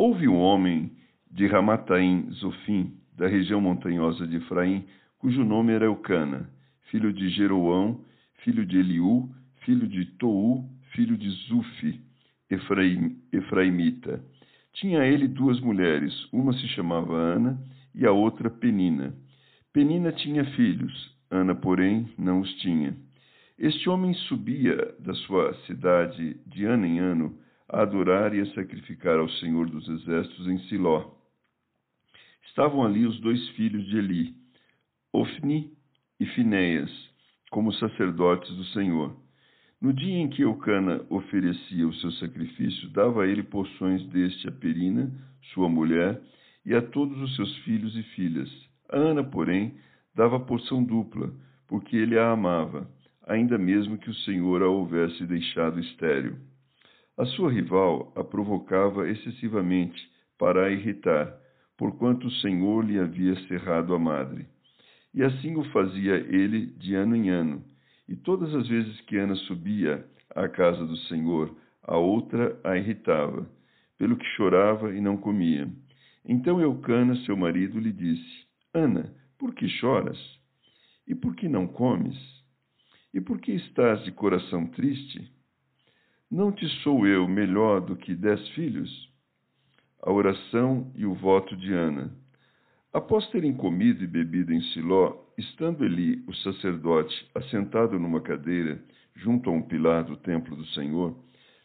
Houve um homem de Ramataim Zofim, da região montanhosa de Efraim, cujo nome era Eucana, filho de Jeroão, filho de Eliú, filho de Tou, filho de Zufi, Efraim, Efraimita. Tinha ele duas mulheres, uma se chamava Ana e a outra Penina. Penina tinha filhos, Ana, porém, não os tinha. Este homem subia da sua cidade de ano em ano a adorar e a sacrificar ao Senhor dos Exércitos em Siló. Estavam ali os dois filhos de Eli, Ofni e Finéias, como sacerdotes do Senhor. No dia em que Eucana oferecia o seu sacrifício, dava a ele porções deste a Perina, sua mulher, e a todos os seus filhos e filhas. A Ana, porém, dava porção dupla, porque ele a amava, ainda mesmo que o Senhor a houvesse deixado estéril. A sua rival a provocava excessivamente para a irritar, porquanto o Senhor lhe havia cerrado a madre. E assim o fazia ele de ano em ano. E todas as vezes que Ana subia à casa do Senhor, a outra a irritava, pelo que chorava e não comia. Então Eucana, seu marido, lhe disse: Ana, por que choras? E por que não comes? E por que estás de coração triste? Não te sou eu melhor do que dez filhos? A oração e o voto de Ana. Após terem comido e bebido em Siló, estando Eli, o sacerdote, assentado numa cadeira, junto a um pilar do templo do Senhor,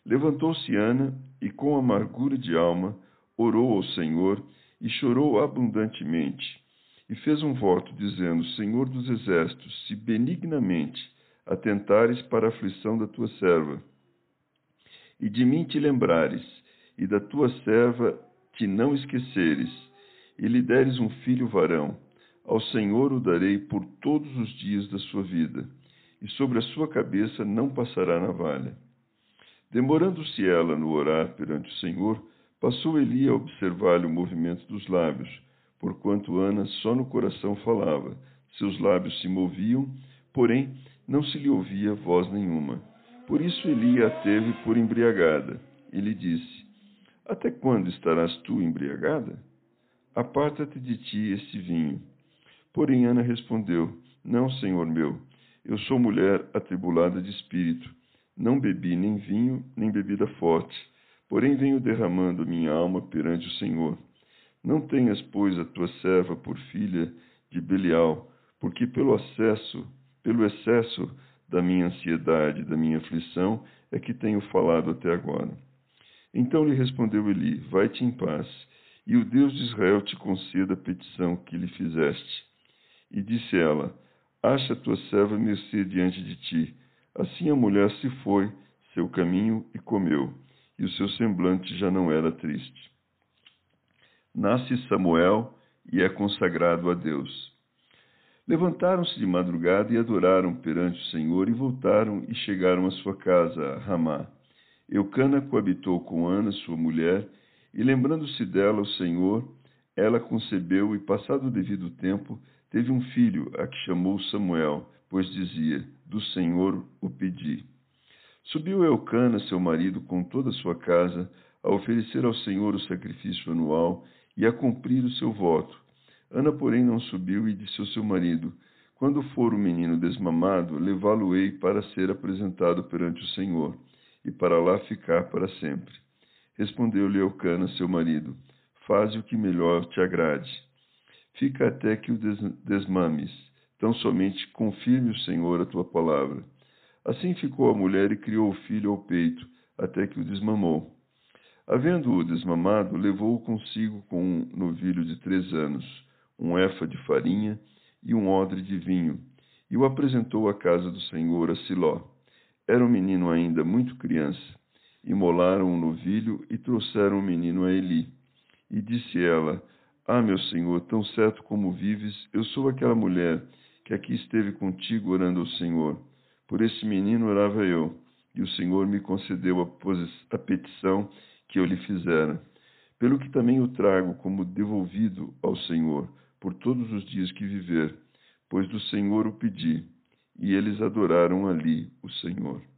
levantou-se Ana e, com amargura de alma, orou ao Senhor e chorou abundantemente. E fez um voto, dizendo: Senhor dos exércitos, se benignamente atentares para a aflição da tua serva, e de mim te lembrares, e da tua serva te não esqueceres, e lhe deres um filho varão, ao Senhor o darei por todos os dias da sua vida, e sobre a sua cabeça não passará navalha. Demorando-se ela no orar perante o Senhor, passou Eli a observar-lhe o movimento dos lábios, porquanto Ana só no coração falava, seus lábios se moviam, porém não se lhe ouvia voz nenhuma. Por isso Eli a teve por embriagada e lhe disse: Até quando estarás tu embriagada? Aparta-te de ti esse vinho. Porém Ana respondeu: Não, senhor meu, eu sou mulher atribulada de espírito. Não bebi nem vinho, nem bebida forte, porém venho derramando minha alma perante o Senhor. Não tenhas, pois, a tua serva por filha de Belial, porque pelo acesso, pelo excesso da minha ansiedade, da minha aflição, é que tenho falado até agora. Então lhe respondeu Eli: Vai-te em paz, e o Deus de Israel te conceda a petição que lhe fizeste. E disse ela: Acha tua serva mercê diante de ti. Assim a mulher se foi, seu caminho, e comeu, e o seu semblante já não era triste. Nasce Samuel e é consagrado a Deus. Levantaram-se de madrugada e adoraram perante o Senhor e voltaram e chegaram à sua casa, Ramá. Eucana coabitou com Ana, sua mulher, e lembrando-se dela o Senhor, ela concebeu e, passado o devido tempo, teve um filho, a que chamou Samuel, pois dizia: Do Senhor o pedi. Subiu Eucana, seu marido, com toda a sua casa, a oferecer ao Senhor o sacrifício anual e a cumprir o seu voto Ana, porém, não subiu e disse ao seu marido: Quando for o menino desmamado, levá-lo-ei para ser apresentado perante o Senhor, e para lá ficar para sempre. Respondeu-lhe Eucana, seu marido: Faze o que melhor te agrade. Fica até que o desmames, tão somente confirme o Senhor a tua palavra. Assim ficou a mulher e criou o filho ao peito, até que o desmamou. Havendo-o desmamado, levou-o consigo com um novilho de três anos um efa de farinha e um odre de vinho, e o apresentou à casa do Senhor a Siló. Era um menino ainda muito criança. imolaram um novilho e trouxeram o menino a Eli. E disse ela: Ah, meu senhor, tão certo como vives, eu sou aquela mulher que aqui esteve contigo orando ao Senhor. Por esse menino orava eu, e o Senhor me concedeu a, a petição que eu lhe fizera. Pelo que também o trago como devolvido ao Senhor, por todos os dias que viver, pois do Senhor o pedi. E eles adoraram ali o Senhor.